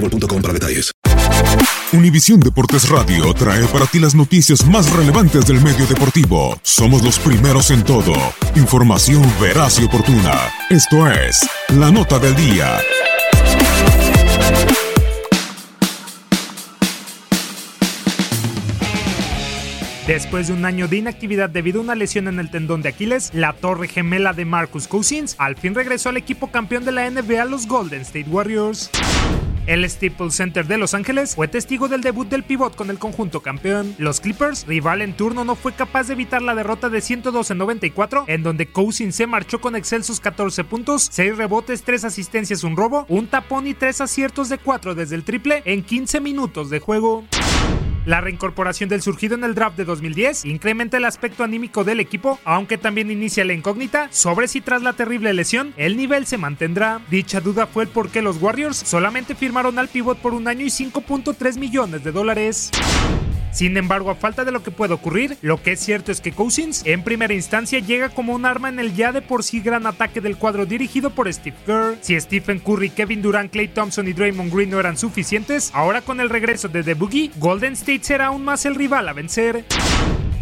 boostmobile.com para detalles. Univisión Deportes Radio trae para ti las noticias más relevantes del medio deportivo. Somos los primeros en todo. Información veraz y oportuna. Esto es La Nota del Día. Después de un año de inactividad debido a una lesión en el tendón de Aquiles, la torre gemela de Marcus Cousins al fin regresó al equipo campeón de la NBA, los Golden State Warriors. El Staples Center de Los Ángeles fue testigo del debut del pivot con el conjunto campeón. Los Clippers, rival en turno, no fue capaz de evitar la derrota de 112-94, en donde Cousins se marchó con excelsos 14 puntos, 6 rebotes, 3 asistencias, un robo, un tapón y 3 aciertos de 4 desde el triple en 15 minutos de juego. La reincorporación del surgido en el draft de 2010 incrementa el aspecto anímico del equipo, aunque también inicia la incógnita sobre si tras la terrible lesión el nivel se mantendrá. Dicha duda fue el por qué los Warriors solamente firmaron al pivot por un año y 5.3 millones de dólares. Sin embargo, a falta de lo que puede ocurrir, lo que es cierto es que Cousins en primera instancia llega como un arma en el ya de por sí gran ataque del cuadro dirigido por Steve Kerr. Si Stephen Curry, Kevin Durant, Clay Thompson y Draymond Green no eran suficientes, ahora con el regreso de The Boogie, Golden State será aún más el rival a vencer.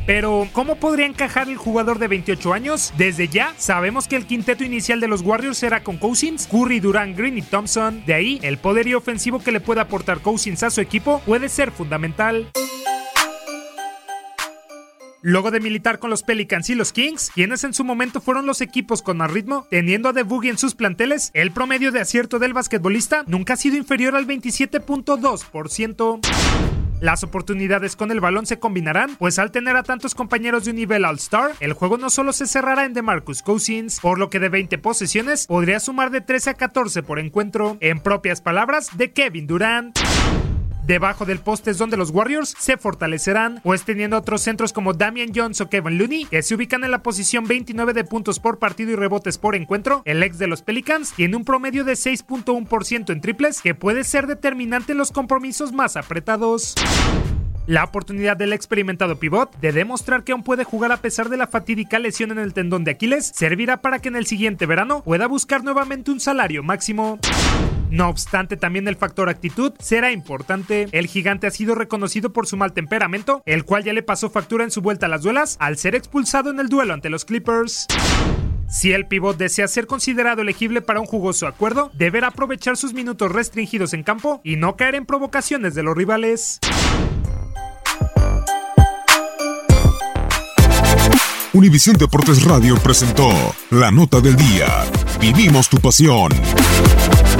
Pero, ¿cómo podría encajar el jugador de 28 años? Desde ya, sabemos que el quinteto inicial de los Warriors será con Cousins, Curry, Durant, Green y Thompson. De ahí, el poderío ofensivo que le puede aportar Cousins a su equipo puede ser fundamental. Luego de militar con los Pelicans y los Kings, quienes en su momento fueron los equipos con más ritmo, teniendo a The Boogie en sus planteles, el promedio de acierto del basquetbolista nunca ha sido inferior al 27.2%. Las oportunidades con el balón se combinarán, pues al tener a tantos compañeros de un nivel All-Star, el juego no solo se cerrará en DeMarcus Cousins, por lo que de 20 posesiones podría sumar de 13 a 14 por encuentro, en propias palabras de Kevin Durant. Debajo del poste es donde los Warriors se fortalecerán, pues teniendo otros centros como Damian Jones o Kevin Looney, que se ubican en la posición 29 de puntos por partido y rebotes por encuentro, el ex de los Pelicans tiene un promedio de 6.1% en triples, que puede ser determinante en los compromisos más apretados. La oportunidad del experimentado pivot de demostrar que aún puede jugar a pesar de la fatídica lesión en el tendón de Aquiles servirá para que en el siguiente verano pueda buscar nuevamente un salario máximo. No obstante, también el factor actitud será importante. El gigante ha sido reconocido por su mal temperamento, el cual ya le pasó factura en su vuelta a las duelas al ser expulsado en el duelo ante los Clippers. Si el pivot desea ser considerado elegible para un jugoso acuerdo, deberá aprovechar sus minutos restringidos en campo y no caer en provocaciones de los rivales. Univisión Deportes Radio presentó La Nota del Día. Vivimos tu pasión.